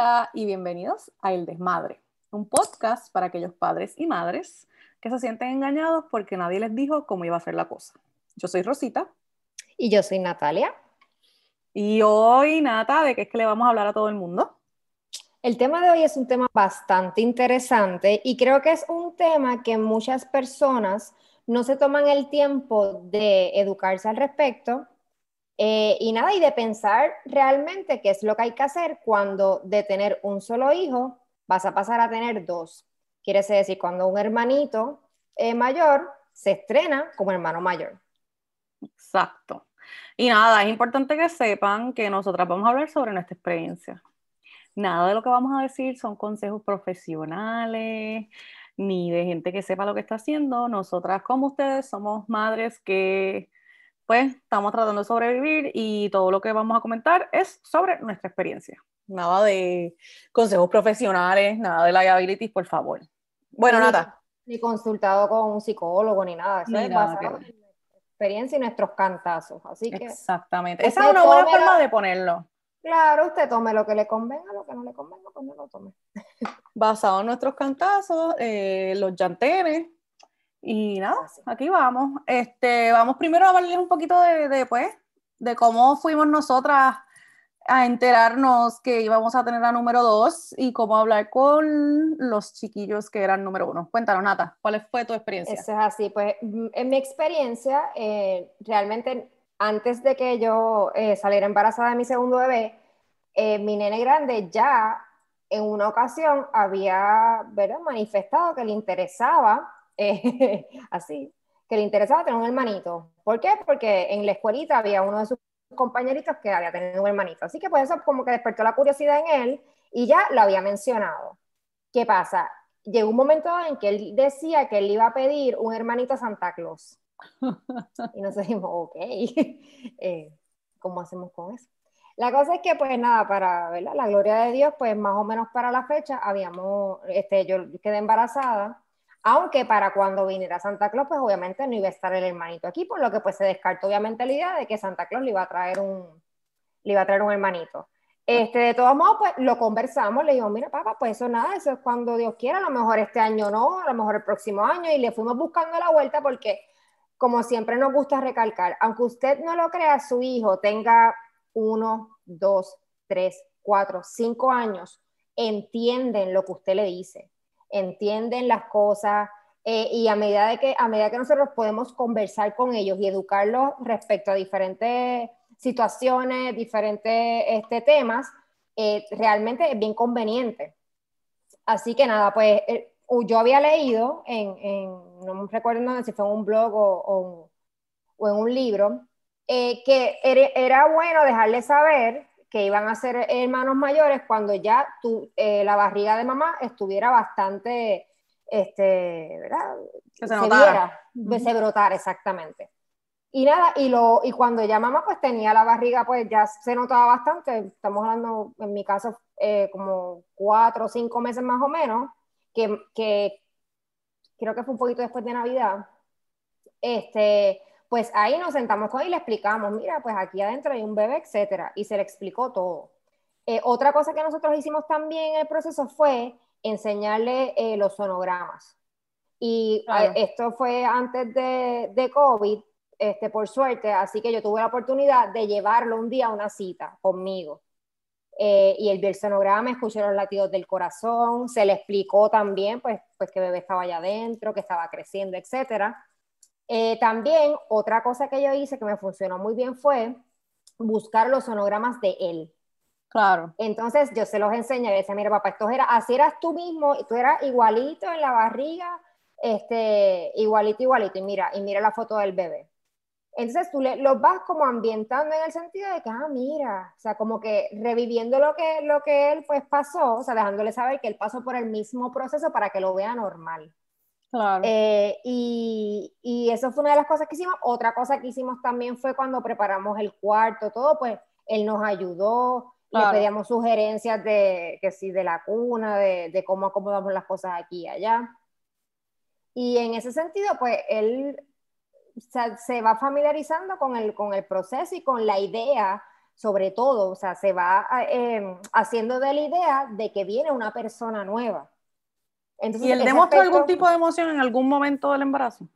Hola y bienvenidos a El Desmadre, un podcast para aquellos padres y madres que se sienten engañados porque nadie les dijo cómo iba a ser la cosa. Yo soy Rosita. Y yo soy Natalia. Y hoy, Nata, ¿de qué es que le vamos a hablar a todo el mundo? El tema de hoy es un tema bastante interesante y creo que es un tema que muchas personas no se toman el tiempo de educarse al respecto eh, y nada, y de pensar realmente qué es lo que hay que hacer cuando de tener un solo hijo vas a pasar a tener dos. Quiere decir, cuando un hermanito eh, mayor se estrena como hermano mayor. Exacto. Y nada, es importante que sepan que nosotras vamos a hablar sobre nuestra experiencia. Nada de lo que vamos a decir son consejos profesionales, ni de gente que sepa lo que está haciendo. Nosotras, como ustedes, somos madres que pues estamos tratando de sobrevivir y todo lo que vamos a comentar es sobre nuestra experiencia. Nada de consejos profesionales, nada de liabilities, por favor. Bueno, nada. Ni consultado con un psicólogo ni nada. Eso es basado en nuestra experiencia y nuestros cantazos. Así que. Exactamente. Esa es una buena forma de ponerlo. Claro, usted tome lo que le convenga, lo que no le convenga, pues no lo tome. Basado en nuestros cantazos, eh, los llantenes, y nada, aquí vamos. Este, vamos primero a hablarles un poquito de, de, pues, de cómo fuimos nosotras a enterarnos que íbamos a tener la número dos y cómo hablar con los chiquillos que eran número uno. Cuéntanos, Nata, ¿cuál fue tu experiencia? Eso es así, pues en mi experiencia, eh, realmente antes de que yo eh, saliera embarazada de mi segundo bebé, eh, mi nene grande ya en una ocasión había ¿verdad? manifestado que le interesaba eh, así, que le interesaba tener un hermanito. ¿Por qué? Porque en la escuelita había uno de sus compañeritos que había tenido un hermanito. Así que pues eso como que despertó la curiosidad en él y ya lo había mencionado. ¿Qué pasa? Llegó un momento en que él decía que él iba a pedir un hermanito a Santa Claus. Y nos dijimos, ok, eh, ¿cómo hacemos con eso? La cosa es que, pues nada, para la gloria de Dios, pues más o menos para la fecha habíamos, este, yo quedé embarazada aunque para cuando viniera Santa Claus, pues obviamente no iba a estar el hermanito aquí, por lo que pues se descartó obviamente la idea de que Santa Claus le iba a traer un, le iba a traer un hermanito. Este, de todos modos, pues lo conversamos, le digo, mira, papá, pues eso nada, eso es cuando Dios quiera, a lo mejor este año no, a lo mejor el próximo año, y le fuimos buscando la vuelta porque, como siempre nos gusta recalcar, aunque usted no lo crea, su hijo tenga uno, dos, tres, cuatro, cinco años, entienden lo que usted le dice entienden las cosas eh, y a medida, de que, a medida que nosotros podemos conversar con ellos y educarlos respecto a diferentes situaciones, diferentes este, temas, eh, realmente es bien conveniente. Así que nada, pues eh, yo había leído en, no me recuerdo si fue en un blog o, o, en un libro, que era, bueno dejarle saber que iban a ser hermanos mayores cuando ya tu, eh, la barriga de mamá estuviera bastante, este, ¿verdad? Que se, notara. se brotara, exactamente. Y nada, y, lo, y cuando ya mamá pues tenía la barriga, pues ya se notaba bastante, estamos hablando, en mi caso, eh, como cuatro o cinco meses más o menos, que, que creo que fue un poquito después de Navidad, este, pues ahí nos sentamos con él y le explicamos, mira, pues aquí adentro hay un bebé, etcétera, y se le explicó todo. Eh, otra cosa que nosotros hicimos también en el proceso fue enseñarle eh, los sonogramas. Y eh, esto fue antes de, de, COVID, este, por suerte, así que yo tuve la oportunidad de llevarlo un día a una cita conmigo. y él vio el sonograma, escuchó los latidos del corazón, se le explicó también, pues, pues que bebé estaba allá adentro, que estaba creciendo, etcétera. Eh, también otra cosa que yo hice que me funcionó muy bien fue buscar los sonogramas de él. Claro. Entonces yo se los enseñé y decía, mira papá, esto era, así eras tú mismo, tú eras igualito en la barriga, este, igualito, igualito, y mira, y mira la foto del bebé. Entonces tú le, los vas como ambientando en el sentido de que, ah, mira, o sea, como que reviviendo lo que, lo que él pues pasó, o sea, dejándole saber que él pasó por el mismo proceso para que lo vea normal. Eh, y, y, eso fue una de las cosas que hicimos. Otra cosa que hicimos también fue cuando preparamos el cuarto, todo, pues él nos ayudó, le pedíamos sugerencias de, que sí, de la cuna, de, de, cómo acomodamos las cosas aquí y allá. Y en ese sentido, pues él se, se va familiarizando con el, con el proceso y con la idea sobre todo, o sea, se va em, haciendo de la idea de que viene una persona nueva. ¿Y él demostró algún tipo de emoción en algún momento del embarazo?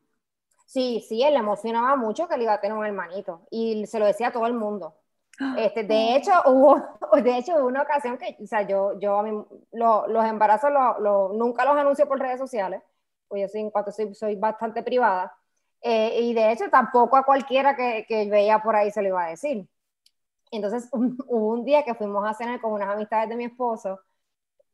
Sí, sí, él le emocionaba mucho que él iba a tener un hermanito y se lo decía a todo el mundo. Este, de hecho, hubo, de hecho, hubo una ocasión que, o sea, yo, yo a mí, los embarazos lo, nunca los anuncio por redes sociales, pues yo soy, en cuanto soy, soy bastante privada, eh, y de hecho tampoco a cualquiera que, que, veía por ahí se lo iba a decir. Entonces, hubo un día que fuimos a cenar con unas amistades de mi esposo,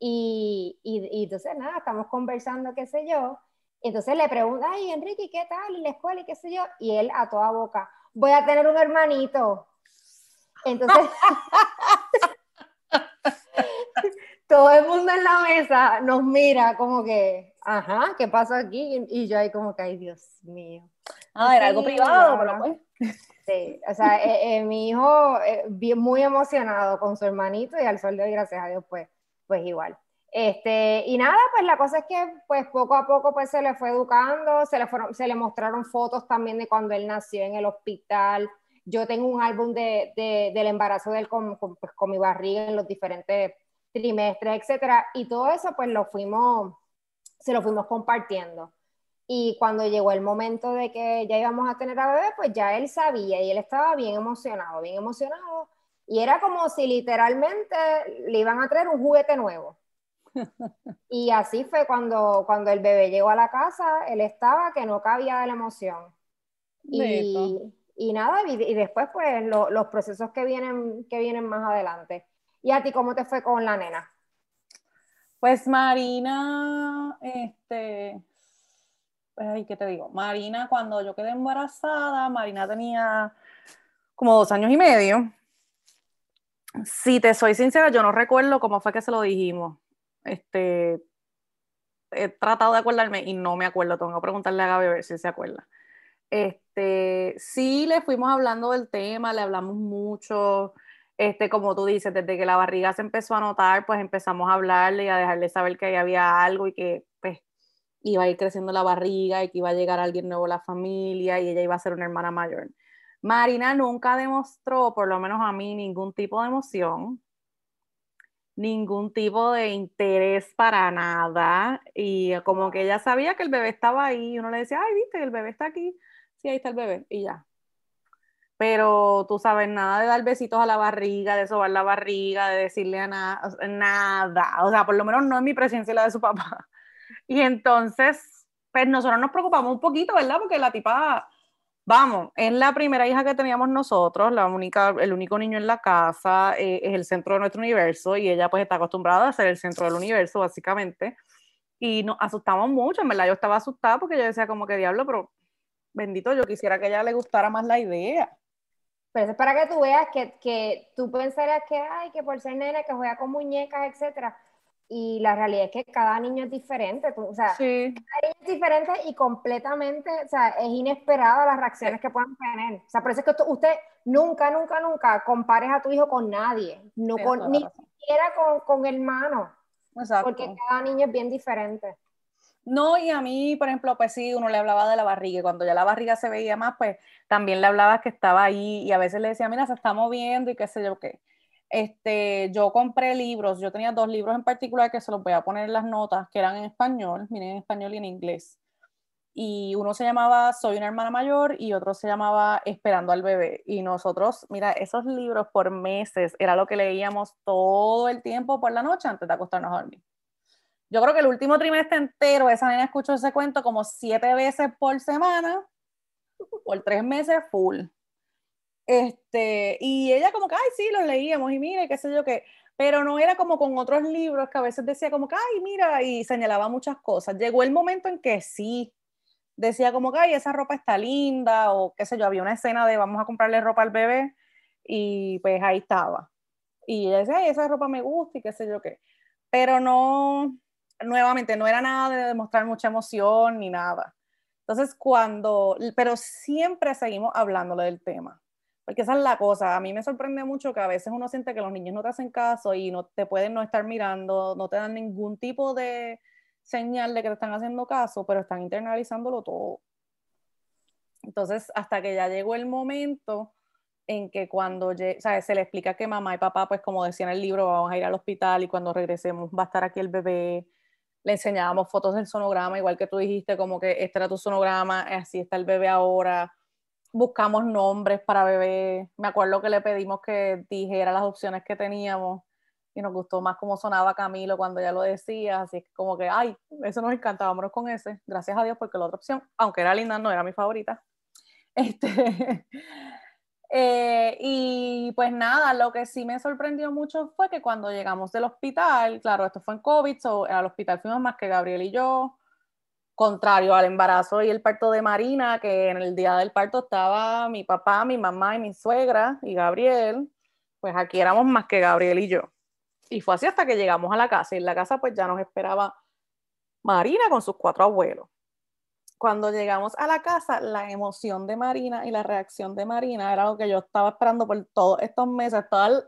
y, y, y entonces, nada, estamos conversando, qué sé yo, entonces le pregunta, ay, Enrique, ¿qué tal? ¿Y la escuela y qué sé yo? Y él a toda boca, voy a tener un hermanito. Entonces, todo el mundo en la mesa nos mira como que, ajá, ¿qué pasa aquí? Y yo ahí como que, ay, Dios mío. Ah, era algo privado, pero pues. Sí, o sea, eh, eh, mi hijo eh, bien, muy emocionado con su hermanito y al sol de hoy, gracias a Dios, pues, pues igual. Este, y nada, pues la cosa es que pues poco a poco pues se le fue educando, se le, fueron, se le mostraron fotos también de cuando él nació en el hospital. Yo tengo un álbum de, de, del embarazo de él con, con, pues, con, mi barriga en los diferentes trimestres, etcétera. Y todo eso pues lo fuimos, se lo fuimos compartiendo. Y cuando llegó el momento de que ya íbamos a tener a bebé, pues ya él sabía y él estaba bien emocionado, bien emocionado. Y era como si literalmente le iban a traer un juguete nuevo. Y así fue cuando, cuando el bebé llegó a la casa, él estaba que no cabía de la emoción. Y, y, nada, y, después pues los procesos que vienen, que vienen más adelante. ¿Y a ti cómo te fue con la nena? Pues Marina, este, ay, ¿qué te digo? Marina, cuando yo quedé embarazada, Marina tenía como dos años y medio. Si te soy sincera, yo no recuerdo cómo fue que se lo dijimos. Este, he tratado de acordarme y no me acuerdo, tengo que preguntarle a Gaby a ver si se acuerda. Este, sí le fuimos hablando del tema, le hablamos mucho, este, como tú dices, desde que la barriga se empezó a notar, pues empezamos a hablarle y a dejarle saber que ahí había algo y que pues iba a ir creciendo la barriga y que iba a llegar alguien nuevo a la familia y ella iba a ser una hermana mayor. Marina nunca demostró, por lo menos a mí, ningún tipo de emoción ningún tipo de interés para nada y como que ella sabía que el bebé estaba ahí y uno le decía, ay, viste, el bebé está aquí, sí, ahí está el bebé y ya. Pero tú sabes, nada de dar besitos a la barriga, de sobar la barriga, de decirle a nada, nada, o sea, por lo menos no es mi presencia la de su papá. Y entonces, pues nosotros nos preocupamos un poquito, ¿verdad? Porque la tipa Vamos, es la primera hija que teníamos nosotros, la única, el único niño en la casa, eh, es el centro de nuestro universo y ella pues está acostumbrada a ser el centro del universo básicamente. Y nos asustamos mucho, en verdad yo estaba asustada porque yo decía como que diablo, pero bendito, yo quisiera que a ella le gustara más la idea. Pero eso es para que tú veas que, que tú pensarías que, ay, que por ser nena, que juega con muñecas, etcétera y la realidad es que cada niño es diferente, o sea, cada niño es diferente y completamente, o sea, es inesperado las reacciones que puedan tener. O sea, por eso es que usted nunca, nunca, nunca compares a tu hijo con nadie, no con, ni siquiera con, con hermanos, Exacto. porque cada niño es bien diferente. No, y a mí, por ejemplo, pues sí, uno le hablaba de la barriga y cuando ya la barriga se veía más, pues también le hablaba que estaba ahí y a veces le decía, mira, se está moviendo y qué sé yo qué este, yo compré libros, yo tenía dos libros en particular que se los voy a poner en las notas, que eran en español, miren, en español y en inglés. Y uno se llamaba Soy una hermana mayor y otro se llamaba Esperando al bebé. Y nosotros, mira, esos libros por meses era lo que leíamos todo el tiempo por la noche antes de acostarnos a dormir. Yo creo que el último trimestre entero esa niña escuchó ese cuento como siete veces por semana, por tres meses full. Este, y ella como que, ay, sí, los leíamos y mire, qué sé yo qué, pero no era como con otros libros que a veces decía como que, ay, mira, y señalaba muchas cosas. Llegó el momento en que sí, decía como que, ay, esa ropa está linda, o qué sé yo, había una escena de vamos a comprarle ropa al bebé, y pues ahí estaba. Y ella decía, ay, esa ropa me gusta y qué sé yo qué. Pero no, nuevamente, no era nada de demostrar mucha emoción ni nada. Entonces, cuando, pero siempre seguimos hablando del tema. Porque esa es la cosa. A mí me sorprende mucho que a veces uno siente que los niños no te hacen caso y no te pueden no estar mirando, no te dan ningún tipo de señal de que te están haciendo caso, pero están internalizándolo todo. Entonces, hasta que ya llegó el momento en que cuando ¿sabes? se le explica que mamá y papá, pues como decía en el libro, vamos a ir al hospital y cuando regresemos va a estar aquí el bebé. Le enseñábamos fotos del sonograma, igual que tú dijiste, como que este era tu sonograma, así está el bebé ahora. Buscamos nombres para bebé. Me acuerdo que le pedimos que dijera las opciones que teníamos y nos gustó más cómo sonaba Camilo cuando ya lo decía, así que como que, ay, eso nos encanta, vámonos con ese, gracias a Dios, porque la otra opción, aunque era linda, no era mi favorita. Este, eh, y pues nada, lo que sí me sorprendió mucho fue que cuando llegamos del hospital, claro, esto fue en COVID, so, al hospital fuimos más que Gabriel y yo, contrario al embarazo y el parto de Marina, que en el día del parto estaba mi papá, mi mamá y mi suegra y Gabriel, pues aquí éramos más que Gabriel y yo. Y fue así hasta que llegamos a la casa. Y en la casa pues ya nos esperaba Marina con sus cuatro abuelos. Cuando llegamos a la casa, la emoción de Marina y la reacción de Marina era lo que yo estaba esperando por todos estos meses. Todo,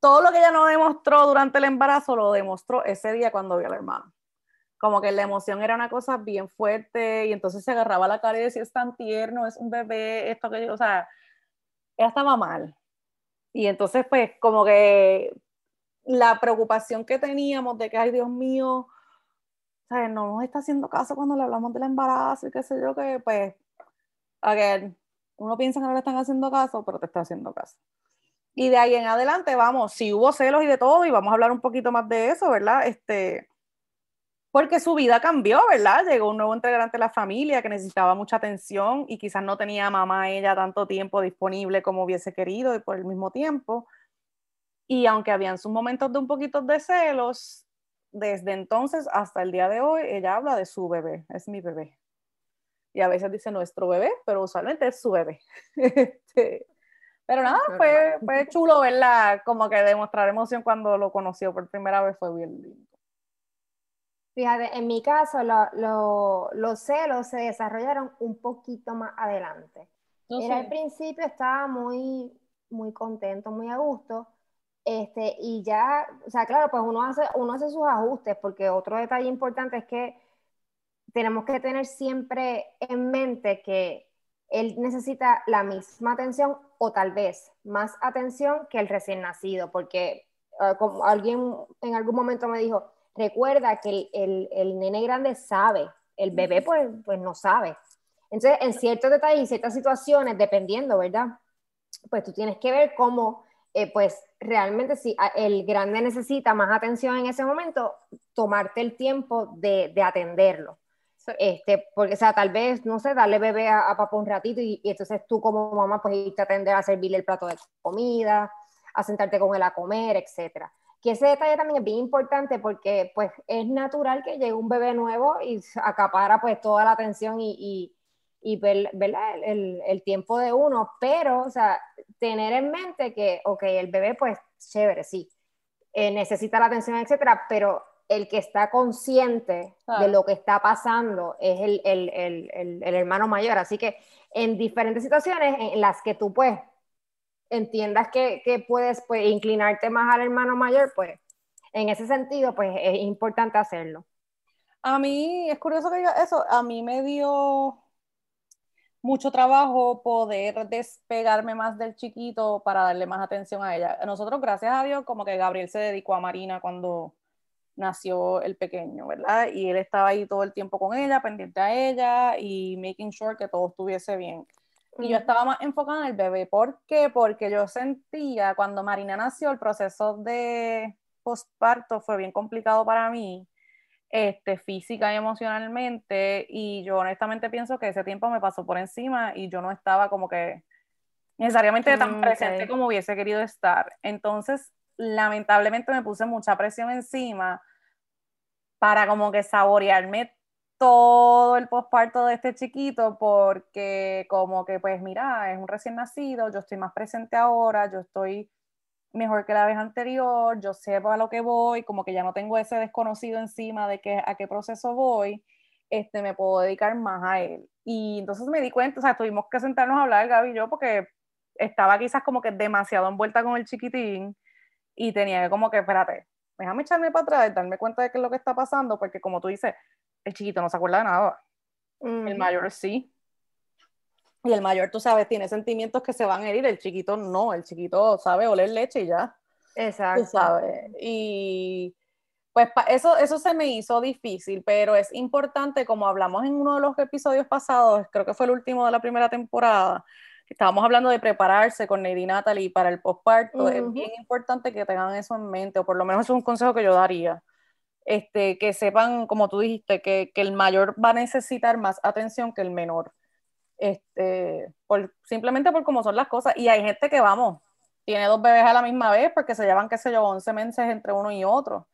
todo lo que ella no demostró durante el embarazo lo demostró ese día cuando vio al hermano. Como que la emoción era una cosa bien fuerte y entonces se agarraba la cara y decía, es tan tierno, es un bebé, esto que yo, o sea, ella estaba mal. Y entonces, pues, como que la preocupación que teníamos de que, ay Dios mío, no nos está haciendo caso cuando le hablamos del embarazo y qué sé yo, que pues, again, uno piensa que no le están haciendo caso, pero te está haciendo caso. Y de ahí en adelante, vamos, si hubo celos y de todo, y vamos a hablar un poquito más de eso, ¿verdad? Este, porque su vida cambió, ¿verdad? Llegó un nuevo integrante de la familia que necesitaba mucha atención y quizás no tenía mamá ella tanto tiempo disponible como hubiese querido y por el mismo tiempo. Y aunque habían sus momentos de un poquito de celos, desde entonces hasta el día de hoy, ella habla de su bebé, es mi bebé. Y a veces dice nuestro bebé, pero usualmente es su bebé. Este, pero nada, fue, fue chulo verla, como que demostrar emoción cuando lo conoció por primera vez, fue bien lindo. Fíjate, en mi caso los celos se desarrollaron un poquito más adelante. Era al principio estaba muy, muy contento, muy a gusto, este, y ya, o sea, claro, pues uno hace, uno hace sus ajustes, porque otro detalle importante es que tenemos que tener siempre en mente que él necesita la misma atención o tal vez más atención que el recién nacido, porque ah, como alguien en algún momento me dijo, recuerda que el, el, el, nene grande sabe, el bebé pues, pues no sabe. Entonces, en ciertos detalles y ciertas situaciones, dependiendo, ¿verdad? Pues tú tienes que ver cómo eh, pues realmente si el grande necesita más atención en ese momento, tomarte el tiempo de, de atenderlo. Este, porque, o sea, tal vez, no sé, darle bebé a, papá un ratito y, entonces tú como mamá pues irte a atender a servirle el plato de comida, a sentarte con él a comer, etcétera. Que ese detalle también es bien importante porque pues es natural que llegue un bebé nuevo y acapara pues toda la atención y, y ver, El, el, tiempo de uno, pero, o sea, tener en mente que, ok, el bebé, pues, chévere, sí, eh, necesita la atención, etcétera, pero el que está consciente de lo que está pasando es el, el, hermano mayor. Así que en diferentes situaciones en las que tú, pues, entiendas que, que puedes pues, inclinarte más al hermano mayor, pues, en ese sentido, pues, es importante hacerlo. A mí, es curioso que diga eso, a mí me dio mucho trabajo poder despegarme más del chiquito para darle más atención a ella. Nosotros, gracias a Dios, como que Gabriel se dedicó a Marina cuando nació el pequeño, ¿verdad? Y él estaba ahí todo el tiempo con ella, pendiente a ella y making sure que todo estuviese bien. Y yo estaba más enfocada en el bebé. ¿Por qué? Porque yo sentía cuando Marina nació, el proceso de postparto fue bien complicado para mí este, física y emocionalmente, y yo honestamente pienso que ese tiempo me pasó por encima y yo no estaba como que necesariamente tan mm, presente como hubiese querido estar. Entonces, lamentablemente me puse mucha presión encima para como que saborearme todo el posparto de este chiquito porque como que pues mira, es un recién nacido, yo estoy más presente ahora, yo estoy mejor que la vez anterior, yo sé a lo que voy, como que ya no tengo ese desconocido encima de que, a qué proceso voy, este, me puedo dedicar más a él. Y entonces me di cuenta, o sea, tuvimos que sentarnos a hablar, Gaby y yo, porque estaba quizás como que demasiado envuelta con el chiquitín y tenía que como que, espérate, déjame echarme para atrás, darme cuenta de qué es lo que está pasando, porque como tú dices, el chiquito no se acuerda de nada, el mayor sí. Y el mayor, tú sabes, tiene sentimientos que se van a herir, el chiquito no, el chiquito sabe oler leche y ya. Exacto. Tú sabes. Y pues eso, eso se me hizo difícil, pero es importante, como hablamos en uno de los episodios pasados, creo que fue el último de la primera temporada, estábamos hablando de prepararse con Lady Natalie para el postparto, es bien importante que tengan eso en mente, o por lo menos es un consejo que yo daría. Este, que sepan, como tú dijiste, que, que el mayor va a necesitar más atención que el menor este, por, simplemente por cómo son las cosas. Y hay gente que, vamos, tiene dos bebés a la misma vez porque se llevan, qué sé yo, 11 meses entre uno y otro.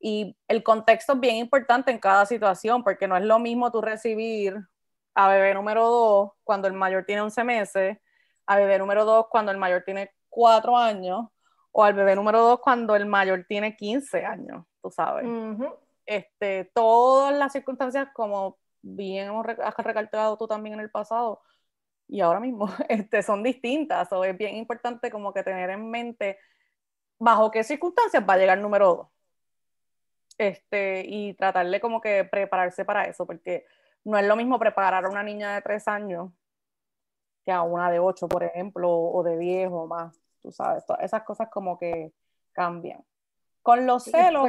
Y el contexto es bien importante en cada situación, porque no es lo mismo tú recibir a bebé número 2 cuando el mayor tiene 11 meses, a bebé número 2 cuando el mayor tiene 4 años, o al bebé número 2 cuando el mayor tiene 15 años, tú sabes. este, todas las circunstancias, como bien has recalcado tú también en el pasado y ahora mismo, este, son distintas. O es bien importante como que tener en mente bajo qué circunstancias va a llegar el número dos. Este, y tratarle como que prepararse para eso, porque no es lo mismo preparar a una niña de tres años que a una de ocho, por ejemplo, o de diez o más. Tú sabes, esas cosas como que cambian. Con los celos,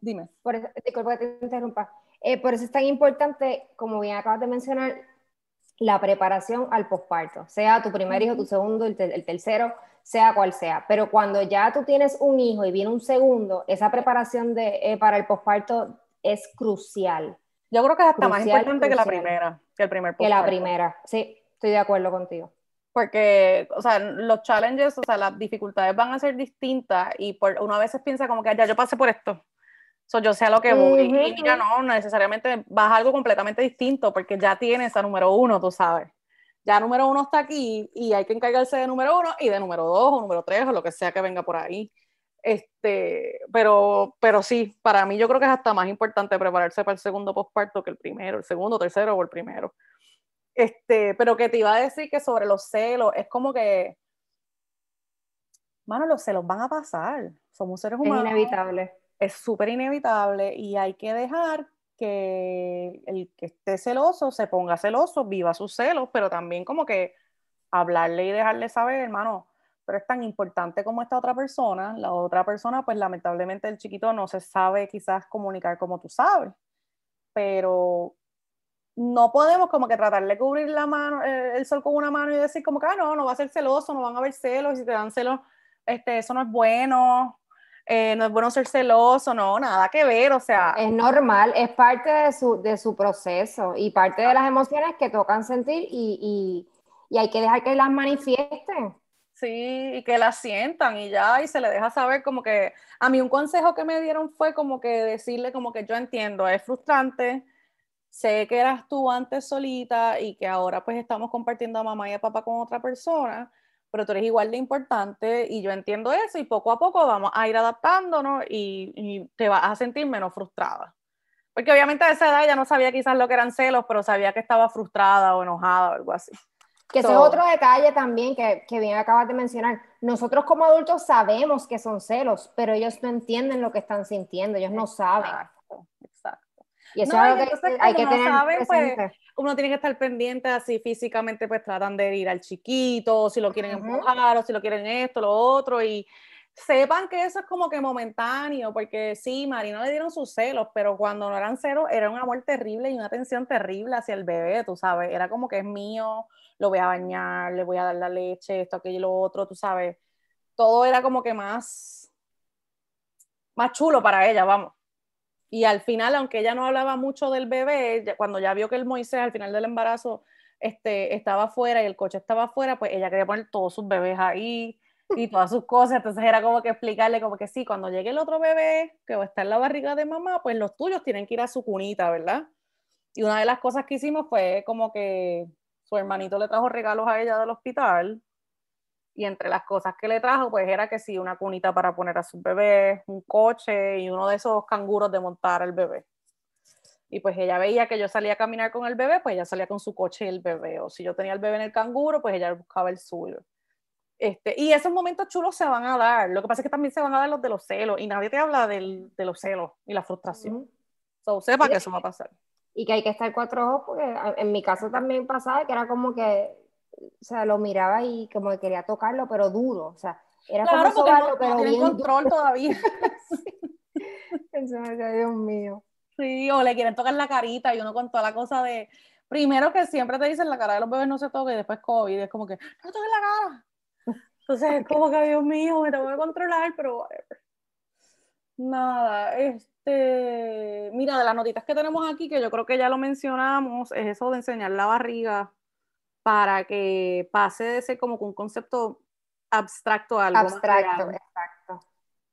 dime. Por eso, disculpa que te interrumpa. Eh, por eso es tan importante, como bien acabas de mencionar, la preparación al posparto, sea tu primer hijo, tu segundo, el, tercero, sea cual sea. Pero cuando ya tú tienes un hijo y viene un segundo, esa preparación de, eh, para el posparto es crucial. Yo creo que es hasta más importante que la primera, que el primer posparto. Que la primera, sí, estoy de acuerdo contigo. Porque, o sea, los challenges, o sea, las dificultades van a ser distintas y por, uno a veces piensa como que ya yo pasé por esto, So, yo sé a lo que voy. Y mira, no, necesariamente vas a algo completamente distinto porque ya tienes a número uno, tú sabes. Ya número uno está aquí y hay que encargarse de número uno y de número dos o número tres o lo que sea que venga por ahí. Este, pero, pero sí, para mí yo creo que es hasta más importante prepararse para el segundo postparto que el primero, el segundo, tercero o el primero. Este, pero que te iba a decir que sobre los celos, es como que, mano, los celos van a pasar. Somos seres humanos. Es inevitable es súper inevitable y hay que dejar que el que esté celoso se ponga celoso, viva sus celos, pero también como que hablarle y dejarle saber, hermano, pero es tan importante como esta otra persona, la otra persona, pues lamentablemente el chiquito no se sabe quizás comunicar como tú sabes, pero no podemos como que tratar de cubrir la mano, eh, el sol con una mano y decir como que, ah, no, no va a ser celoso, no van a haber celos, y si te dan celos, este, eso no es bueno, eh, no es bueno ser celoso, no, nada que ver, o sea. Es normal, es parte de su, de su proceso y parte de las emociones que tocan sentir y, y, y hay que dejar que las manifiesten. Sí, y que las sientan y ya, y se le deja saber como que, a mí un consejo que me dieron fue como que decirle como que yo entiendo, es frustrante, sé que eras tú antes solita y que ahora pues estamos compartiendo a mamá y a papá con otra persona, pero tú eres igual de importante y yo entiendo eso y poco a poco vamos a ir adaptándonos y, y te vas a sentir menos frustrada. Porque obviamente a esa edad ya no sabía quizás lo que eran celos, pero sabía que estaba frustrada o enojada o algo así. Que ese es otro detalle también que, que bien acabas de mencionar. Nosotros como adultos sabemos que son celos, pero ellos no entienden lo que están sintiendo, ellos no saben. Y eso es algo que hay que tener pues, uno tiene que estar pendiente así físicamente, pues tratan de ir al chiquito, si lo quieren empujar, o si lo quieren esto, lo otro, y sepan que eso es como que momentáneo, porque sí, Marino le dieron sus celos, pero cuando no eran celos, era un amor terrible y una atención terrible hacia el bebé, tú sabes, era como que es mío, lo voy a bañar, le voy a dar la leche, esto, aquello y lo otro, tú sabes, todo era como que más, más chulo para ella, vamos. Y al final, aunque ella no hablaba mucho del bebé, cuando ya vio que el Moisés al final del embarazo este, estaba afuera y el coche estaba afuera, pues ella quería poner todos sus bebés ahí y todas sus cosas. Entonces era como que explicarle como que sí, cuando llegue el otro bebé que va a estar en la barriga de mamá, pues los tuyos tienen que ir a su cunita, ¿verdad? Y una de las cosas que hicimos fue como que su hermanito le trajo regalos a ella del hospital y entre las cosas que le trajo, pues era que sí, una cunita para poner a su bebé, un coche y uno de esos canguros de montar al bebé. Y pues ella veía que yo salía a caminar con el bebé, pues ella salía con su coche y el bebé. O si yo tenía el bebé en el canguro, pues ella buscaba el suyo. Este, y esos momentos chulos se van a dar. Lo que pasa es que también se van a dar los de los celos. Y nadie te habla del, de los celos y la frustración. Uh sepa que eso va a pasar. Y que hay que estar cuatro ojos, porque en mi caso también pasaba que era como que o sea, lo miraba y como que quería tocarlo, pero duro, o sea, era claro, como sobarlo, pero no bien control todavía. Me Dios mío. Sí, o le quieren tocar la carita y uno con toda la cosa de, primero que siempre te dicen la cara de los bebés no se toque y después COVID, es como que, no toques la cara. Entonces es como que, Dios mío, me tengo que controlar, pero Nada, este, mira, de las notitas que tenemos aquí, que yo creo que ya lo mencionamos, es eso de enseñar la barriga para que pase de ser como un concepto abstracto a algo abstracto, exacto.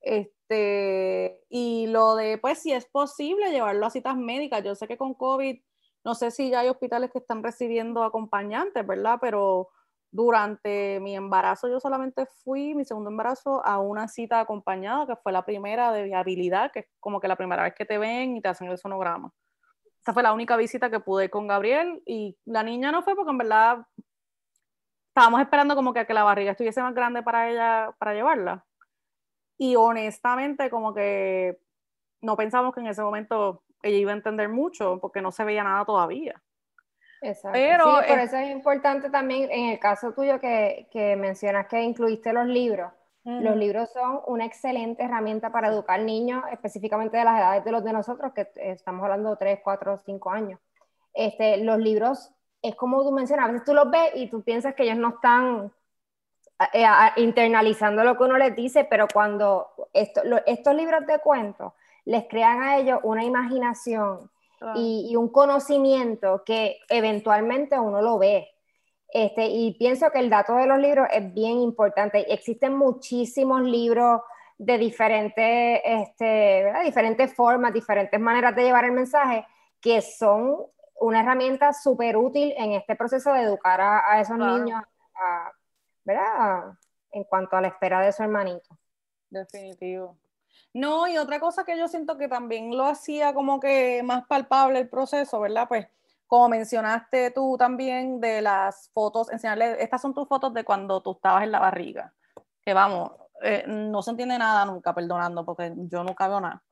Este, y lo de, pues, si es posible llevarlo a citas médicas. Yo sé que con COVID, no sé si ya hay hospitales que están recibiendo acompañantes, ¿verdad? Pero durante mi embarazo yo solamente fui, mi segundo embarazo, a una cita acompañada, que fue la primera de viabilidad, que es como que la primera vez que te ven y te hacen el sonograma. Esa fue la única visita que pude con Gabriel y la niña no fue porque en verdad estábamos esperando como que, que la barriga estuviese más grande para ella, para llevarla. Y honestamente como que no pensamos que en ese momento ella iba a entender mucho porque no se veía nada todavía. Exacto. Pero sí, por eso es importante también, en el caso tuyo que, que mencionas que incluiste los libros, los libros son una excelente herramienta para educar niños, específicamente de las edades de los de nosotros, que estamos hablando de 3, 4, 5 años. Este, los libros, es como tú mencionas, a veces tú los ves y tú piensas que ellos no están eh, internalizando lo que uno les dice, pero cuando esto, estos libros de cuentos les crean a ellos una imaginación y, un conocimiento que eventualmente uno lo ve. Este, y pienso que el dato de los libros es bien importante. Existen muchísimos libros de diferentes, este, diferentes formas, diferentes maneras de llevar el mensaje, que son una herramienta súper útil en este proceso de educar a, esos niños, ¿verdad? En cuanto a la espera de su hermanito. Definitivo. No, y otra cosa que yo siento que también lo hacía como que más palpable el proceso, ¿verdad? Pues como mencionaste tú también de las fotos, enseñarle, estas son tus fotos de cuando tú estabas en la barriga, que vamos, eh, no se entiende nada nunca, perdonando, porque yo nunca veo nada.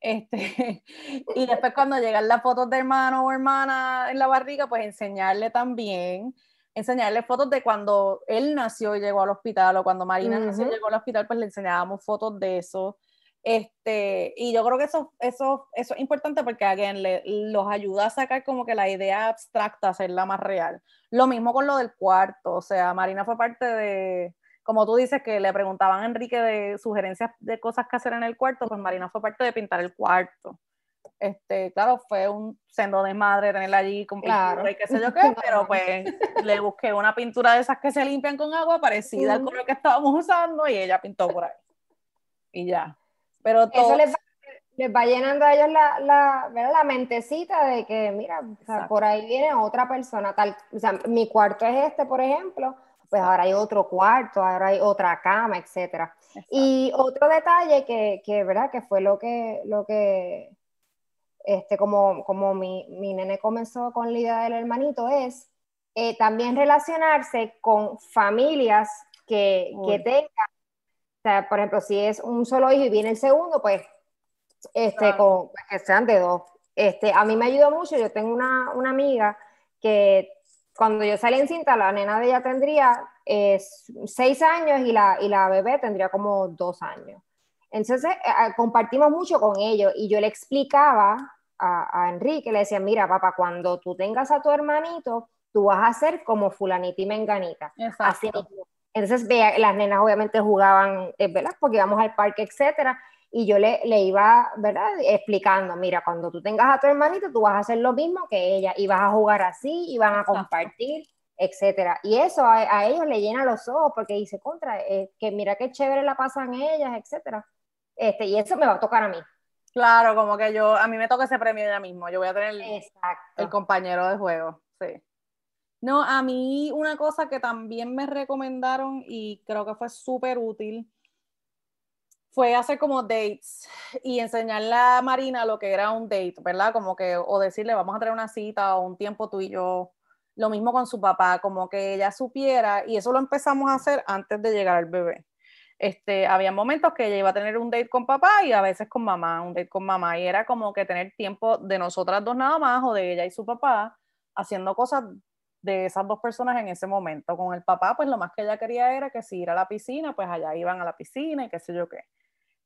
Este, y después cuando llegan las fotos de hermano o hermana en la barriga, pues enseñarle también, enseñarle fotos de cuando él nació y llegó al hospital, o cuando Marina nació y llegó al hospital, pues le enseñábamos fotos de eso este, y yo creo que eso, eso, eso es importante porque alguien los ayuda a sacar como que la idea abstracta, hacerla más real. Lo mismo con lo del cuarto, o sea, Marina fue parte de, como tú dices, que le preguntaban a Enrique de sugerencias de cosas que hacer en el cuarto, pues Marina fue parte de pintar el cuarto. Este, claro, fue un sendo de madre tenerla allí con pintura y qué sé yo qué, pero pues le busqué una pintura de esas que se limpian con agua parecida al color que estábamos usando y ella pintó por ahí. Y ya. Pero Eso les va, llenando a ellos la, la, la mentecita de que, mira, por ahí viene otra persona, tal, o sea, mi cuarto es este, por ejemplo, pues ahora hay otro cuarto, ahora hay otra cama, etcétera. Y otro detalle que, que, ¿verdad? Que fue lo que, lo que este, como, como mi, mi nene comenzó con la idea del hermanito, es eh, también relacionarse con familias que, que tengan sea, por ejemplo, si es un solo hijo y viene el segundo, pues este, con, pues, que sean de dos. Este, a mí me ayudó mucho, yo tengo una, una amiga que cuando yo salí en cinta, la nena de ella tendría eh, seis años y la, y la bebé tendría como dos años. Entonces eh, compartimos mucho con ellos y yo le explicaba a, a, Enrique, le decía, mira papá, cuando tú tengas a tu hermanito, tú vas a ser como fulanita y menganita. Así mismo entonces, vea, las nenas obviamente jugaban, eh, ¿verdad? Porque íbamos al parque, etcétera. Y yo le, le, iba, ¿verdad? Explicando, mira, cuando tú tengas a tu hermanito, tú vas a hacer lo mismo que ella, y vas a jugar así, y van a compartir, etcétera. Y eso a, ellos le llena los ojos, porque dice, contra, eh, que mira qué chévere la pasan ellas, etcétera. Este, y eso me va a tocar a mí. Claro, como que yo, a mí me toca ese premio ya mismo, yo voy a tener el compañero de juego, sí. No, a mí una cosa que también me recomendaron y creo que fue súper útil fue hacer como dates y enseñarle a Marina lo que era un date, ¿verdad? Como que, o decirle, vamos a tener una cita o un tiempo tú y yo. Lo mismo con su papá, como que ella supiera, y eso lo empezamos a hacer antes de llegar al bebé. Este, había momentos que ella iba a tener un date con papá y a veces con mamá, un date con mamá, y era como que tener tiempo de nosotras dos nada más o de ella y su papá haciendo cosas de esas dos personas en ese momento. Con el papá, pues lo más que ella quería era que si ir a la piscina, pues allá iban a la piscina y qué sé yo qué.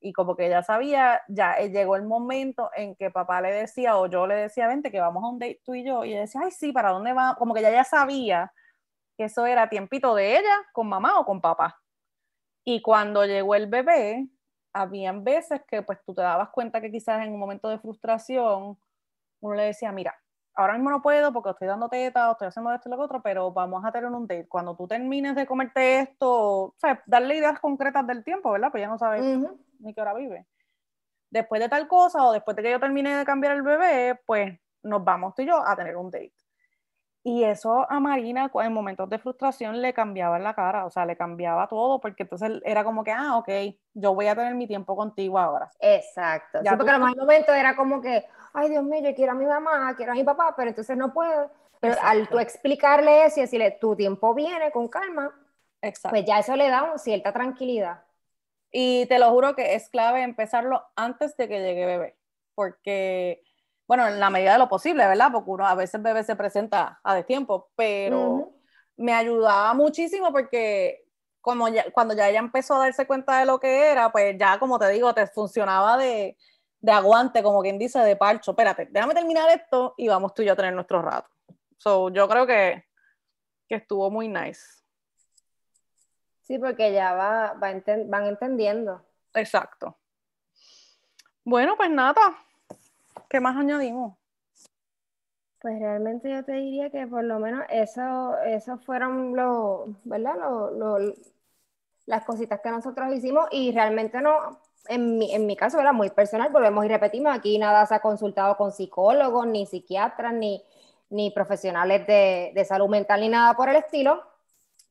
Y como que ella sabía, ya eh, llegó el momento en que papá le decía o yo le decía, vente, que vamos a un date tú y yo. Y ella decía, ay, sí, ¿para dónde va? Como que ella ya sabía que eso era tiempito de ella con mamá o con papá. Y cuando llegó el bebé, habían veces que pues tú te dabas cuenta que quizás en un momento de frustración uno le decía, mira, ahora mismo no puedo porque estoy dando teta o estoy haciendo esto y lo otro, pero vamos a tener un date. Cuando tú termines de comerte esto, o sea, darle ideas concretas del tiempo, ¿verdad? Pues ya no sabes ni qué hora vive. Después de tal cosa o después de que yo termine de cambiar el bebé, pues nos vamos tú y yo a tener un date. Y eso a Marina en momentos de frustración le cambiaba la cara, o sea, le cambiaba todo, porque entonces era como que, ah, ok, yo voy a tener mi tiempo contigo ahora. Exacto. Ya sí, porque en los momentos era como que, ay Dios mío, yo quiero a mi mamá, quiero a mi papá, pero entonces no puedo. Pero al tú explicarle eso y decirle, tu tiempo viene con calma, Exacto. pues ya eso le da una cierta tranquilidad. Y te lo juro que es clave empezarlo antes de que llegue bebé, porque, bueno, en la medida de lo posible, ¿verdad? Porque uno a veces bebé se presenta a destiempo, pero me ayudaba muchísimo porque como ya, cuando ya ella empezó a darse cuenta de lo que era, pues ya, como te digo, te funcionaba de, de aguante, como quien dice, de parcho. Espérate, déjame terminar esto y vamos tú y yo a tener nuestro rato. So, yo creo que, que estuvo muy nice. Sí, porque ya va, van entendiendo. Exacto. Bueno, pues nada. ¿Qué más añadimos? Pues realmente yo te diría que por lo menos eso, eso fueron los, ¿verdad? las cositas que nosotros hicimos y realmente no, en mi, en mi caso era muy personal, volvemos y repetimos, aquí nada se ha consultado con psicólogos, ni psiquiatras, ni, ni profesionales de, de salud mental, ni nada por el estilo,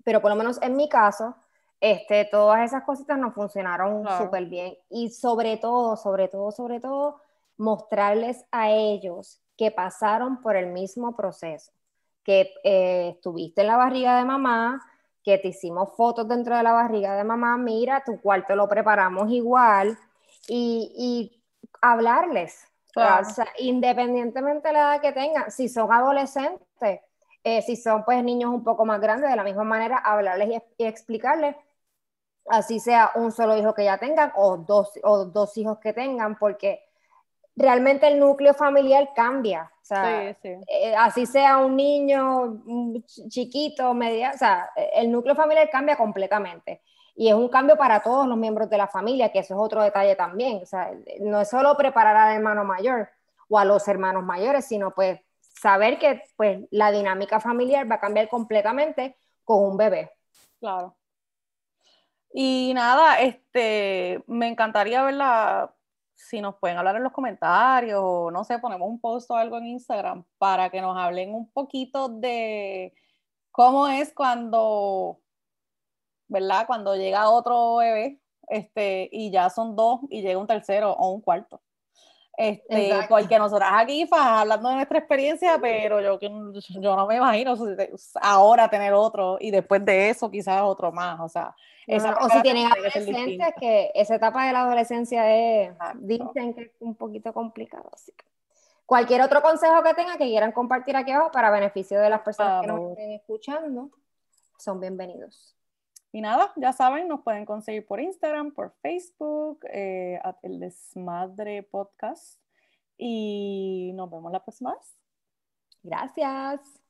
pero por lo menos en mi caso, este, todas esas cositas nos funcionaron súper bien. Y sobre todo, sobre todo, sobre todo, mostrarles a ellos que pasaron por el mismo proceso, que eh, estuviste en la barriga de mamá, que te hicimos fotos dentro de la barriga de mamá, mira, tu cuarto lo preparamos igual, y, y hablarles, independientemente de la edad que tengan, si son adolescentes, eh, si son pues niños un poco más grandes, de la misma manera, hablarles y explicarles así sea un solo hijo que ya tengan o dos, o dos hijos que tengan, porque realmente el núcleo familiar cambia. O sea, eh, así sea un niño chiquito, media, o sea, el núcleo familiar cambia completamente. Y es un cambio para todos los miembros de la familia, que eso es otro detalle también. O sea, no es solo preparar al hermano mayor o a los hermanos mayores, sino pues saber que pues la dinámica familiar va a cambiar completamente con un bebé. Claro. Y nada, este, me encantaría verla, si nos pueden hablar en los comentarios o no sé, ponemos un post o algo en Instagram para que nos hablen un poquito de cómo es cuando, ¿verdad? Cuando llega otro bebé, este, y ya son dos y llega un tercero o un cuarto. Este, porque nosotras aquí hablando de nuestra experiencia, pero yo, yo no me imagino ahora tener otro y después de eso quizás otro más, o sea, o si tienen adolescentes, que esa etapa de la adolescencia es, dicen que es un poquito complicado, así que cualquier otro consejo que tengan que quieran compartir aquí abajo para beneficio de las personas que nos estén escuchando, son bienvenidos. Y nada, ya saben, nos pueden conseguir por Instagram, por Facebook, eh, el Desmadre Podcast. Y nos vemos la próxima vez. Gracias.